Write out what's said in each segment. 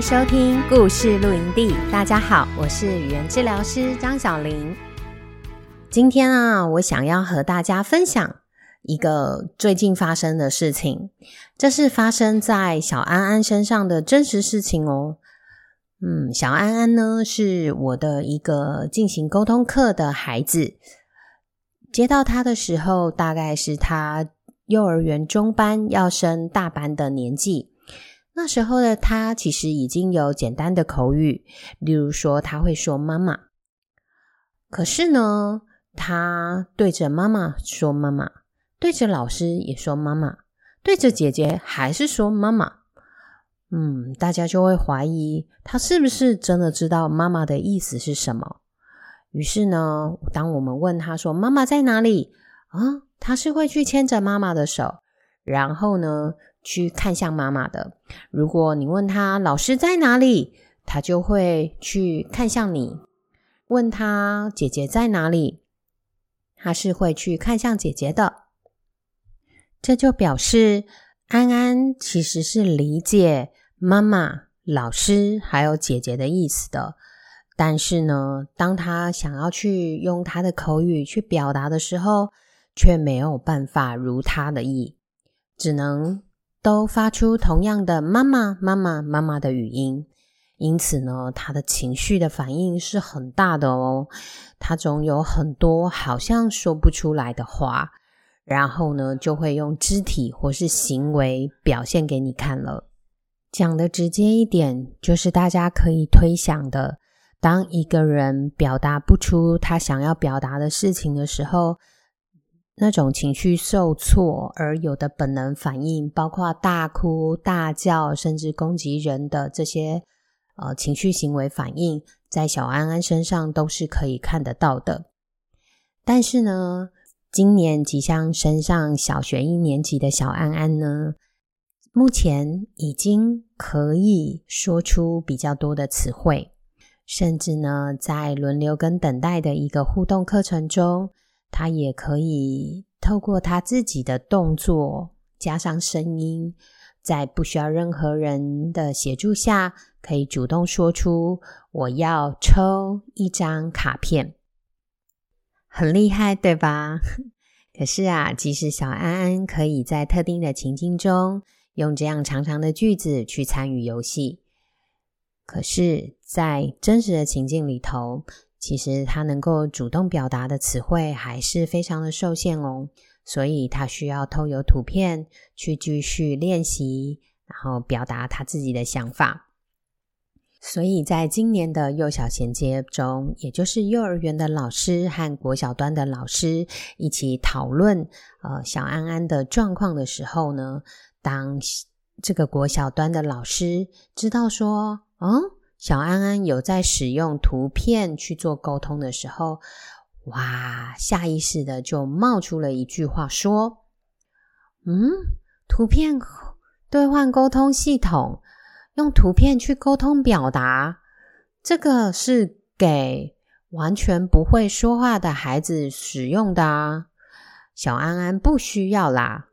收听故事露营地。大家好，我是语言治疗师张小玲。今天啊，我想要和大家分享一个最近发生的事情，这是发生在小安安身上的真实事情哦。嗯，小安安呢，是我的一个进行沟通课的孩子。接到他的时候，大概是他幼儿园中班要升大班的年纪。那时候的他其实已经有简单的口语，例如说他会说妈妈。可是呢，他对着妈妈说妈妈，对着老师也说妈妈，对着姐姐还是说妈妈。嗯，大家就会怀疑他是不是真的知道妈妈的意思是什么。于是呢，当我们问他说妈妈在哪里啊，他是会去牵着妈妈的手，然后呢，去看向妈妈的。如果你问他老师在哪里，他就会去看向你。问他姐姐在哪里，他是会去看向姐姐的。这就表示安安其实是理解妈妈、老师还有姐姐的意思的。但是呢，当他想要去用他的口语去表达的时候，却没有办法如他的意，只能。都发出同样的“妈妈、妈妈、妈妈”的语音，因此呢，他的情绪的反应是很大的哦。他总有很多好像说不出来的话，然后呢，就会用肢体或是行为表现给你看了。讲的直接一点，就是大家可以推想的：当一个人表达不出他想要表达的事情的时候。那种情绪受挫而有的本能反应，包括大哭、大叫，甚至攻击人的这些呃情绪行为反应，在小安安身上都是可以看得到的。但是呢，今年即将升上小学一年级的小安安呢，目前已经可以说出比较多的词汇，甚至呢，在轮流跟等待的一个互动课程中。他也可以透过他自己的动作，加上声音，在不需要任何人的协助下，可以主动说出“我要抽一张卡片”，很厉害，对吧？可是啊，即使小安安可以在特定的情境中用这样长长的句子去参与游戏，可是，在真实的情境里头。其实他能够主动表达的词汇还是非常的受限哦，所以他需要透过图片去继续练习，然后表达他自己的想法。所以在今年的幼小衔接中，也就是幼儿园的老师和国小端的老师一起讨论呃小安安的状况的时候呢，当这个国小端的老师知道说，嗯。小安安有在使用图片去做沟通的时候，哇，下意识的就冒出了一句话说：“嗯，图片兑换沟通系统，用图片去沟通表达，这个是给完全不会说话的孩子使用的啊。”小安安不需要啦。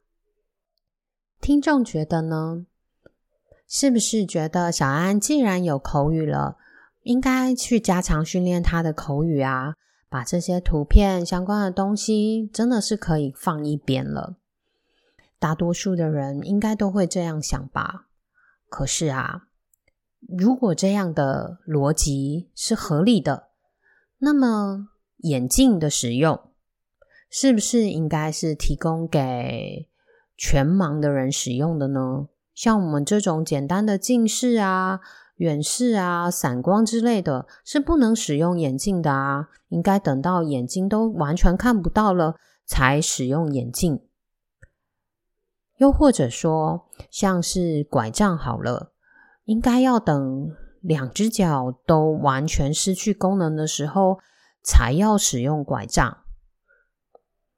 听众觉得呢？是不是觉得小安既然有口语了，应该去加强训练他的口语啊？把这些图片相关的东西真的是可以放一边了。大多数的人应该都会这样想吧？可是啊，如果这样的逻辑是合理的，那么眼镜的使用是不是应该是提供给全盲的人使用的呢？像我们这种简单的近视啊、远视啊、散光之类的，是不能使用眼镜的啊。应该等到眼睛都完全看不到了，才使用眼镜。又或者说，像是拐杖好了，应该要等两只脚都完全失去功能的时候才要使用拐杖。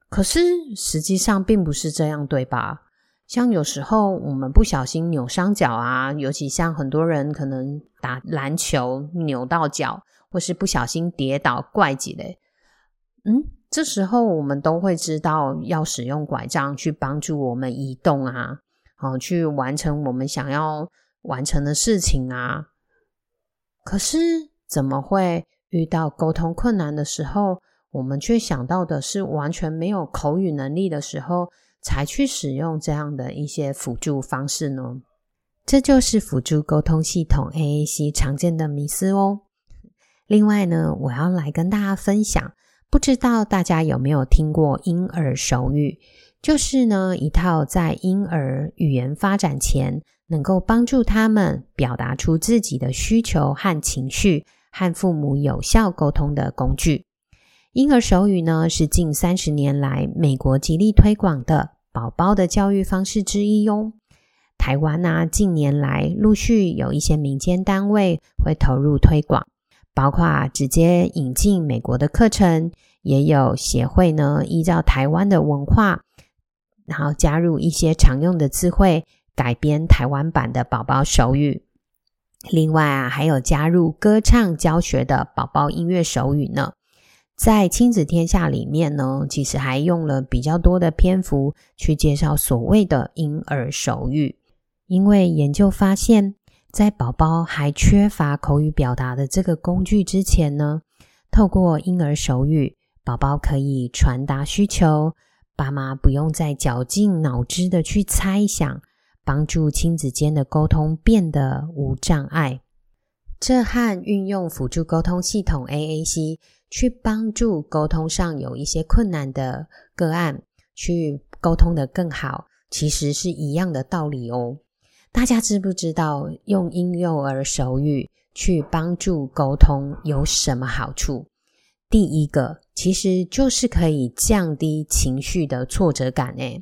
可是实际上并不是这样，对吧？像有时候我们不小心扭伤脚啊，尤其像很多人可能打篮球扭到脚，或是不小心跌倒怪几嘞，嗯，这时候我们都会知道要使用拐杖去帮助我们移动啊，好，去完成我们想要完成的事情啊。可是怎么会遇到沟通困难的时候，我们却想到的是完全没有口语能力的时候，才去使用这样的一些辅助方式呢？这就是辅助沟通系统 AAC 常见的迷思哦。另外呢，我要来跟大家分享，不知道大家有没有听过婴儿手语？就是呢，一套在婴儿语言发展前，能够帮助他们表达出自己的需求和情绪，和父母有效沟通的工具。婴儿手语呢，是近三十年来美国极力推广的宝宝的教育方式之一哟。台湾呢、啊，近年来陆续有一些民间单位会投入推广，包括直接引进美国的课程，也有协会呢依照台湾的文化，然后加入一些常用的词汇，改编台湾版的宝宝手语。另外啊，还有加入歌唱教学的宝宝音乐手语呢。在亲子天下里面呢，其实还用了比较多的篇幅去介绍所谓的婴儿手语，因为研究发现，在宝宝还缺乏口语表达的这个工具之前呢，透过婴儿手语，宝宝可以传达需求，爸妈不用再绞尽脑汁的去猜想，帮助亲子间的沟通变得无障碍。这和运用辅助沟通系统 AAC。去帮助沟通上有一些困难的个案，去沟通得更好，其实是一样的道理哦。大家知不知道用婴幼儿手语去帮助沟通有什么好处？第一个，其实就是可以降低情绪的挫折感诶，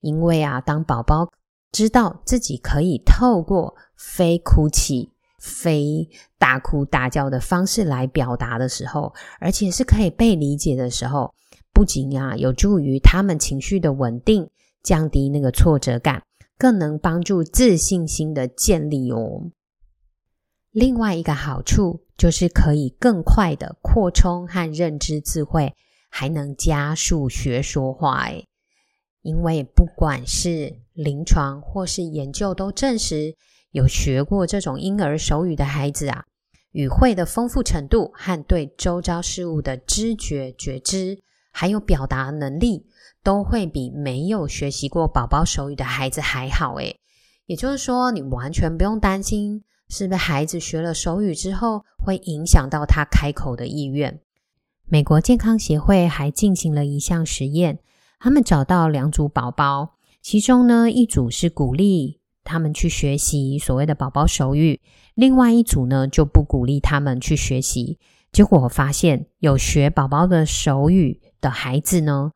因为啊，当宝宝知道自己可以透过非哭泣。非大哭大叫的方式来表达的时候，而且是可以被理解的时候，不仅啊有助于他们情绪的稳定，降低那个挫折感，更能帮助自信心的建立哦。另外一个好处就是可以更快的扩充和认知智慧，还能加速学说话诶。因为不管是临床或是研究都证实。有学过这种婴儿手语的孩子啊，语汇的丰富程度和对周遭事物的知觉觉知，还有表达能力，都会比没有学习过宝宝手语的孩子还好。诶，也就是说，你完全不用担心，是不是孩子学了手语之后会影响到他开口的意愿。美国健康协会还进行了一项实验，他们找到两组宝宝，其中呢一组是鼓励。他们去学习所谓的宝宝手语，另外一组呢就不鼓励他们去学习。结果我发现，有学宝宝的手语的孩子呢，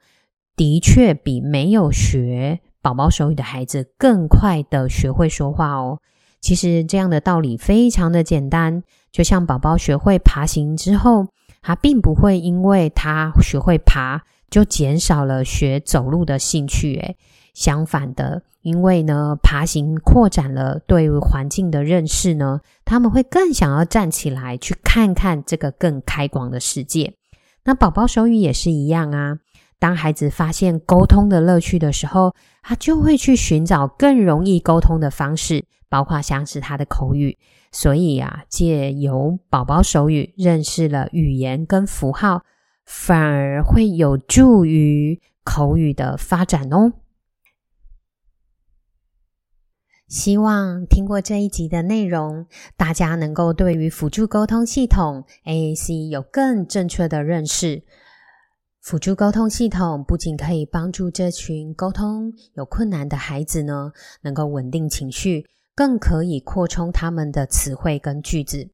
的确比没有学宝宝手语的孩子更快的学会说话哦。其实这样的道理非常的简单，就像宝宝学会爬行之后，他并不会因为他学会爬就减少了学走路的兴趣，诶，相反的。因为呢，爬行扩展了对环境的认识呢，他们会更想要站起来去看看这个更开广的世界。那宝宝手语也是一样啊。当孩子发现沟通的乐趣的时候，他就会去寻找更容易沟通的方式，包括像是他的口语。所以啊，借由宝宝手语认识了语言跟符号，反而会有助于口语的发展哦。希望听过这一集的内容，大家能够对于辅助沟通系统 AAC 有更正确的认识。辅助沟通系统不仅可以帮助这群沟通有困难的孩子呢，能够稳定情绪，更可以扩充他们的词汇跟句子，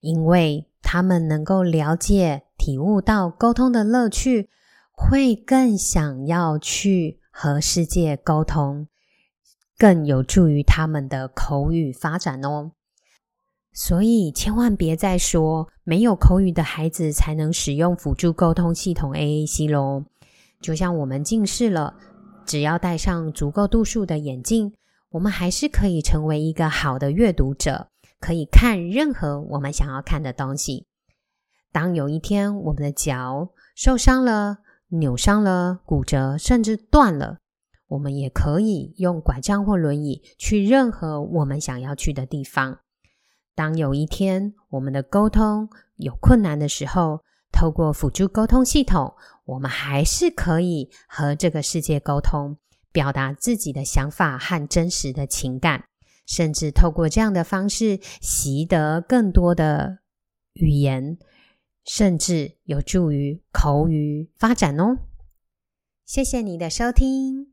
因为他们能够了解、体悟到沟通的乐趣，会更想要去和世界沟通。更有助于他们的口语发展哦。所以千万别再说没有口语的孩子才能使用辅助沟通系统 AAC 喽。就像我们近视了，只要戴上足够度数的眼镜，我们还是可以成为一个好的阅读者，可以看任何我们想要看的东西。当有一天我们的脚受伤了、扭伤了、骨折，甚至断了，我们也可以用拐杖或轮椅去任何我们想要去的地方。当有一天我们的沟通有困难的时候，透过辅助沟通系统，我们还是可以和这个世界沟通，表达自己的想法和真实的情感，甚至透过这样的方式习得更多的语言，甚至有助于口语发展哦。谢谢你的收听，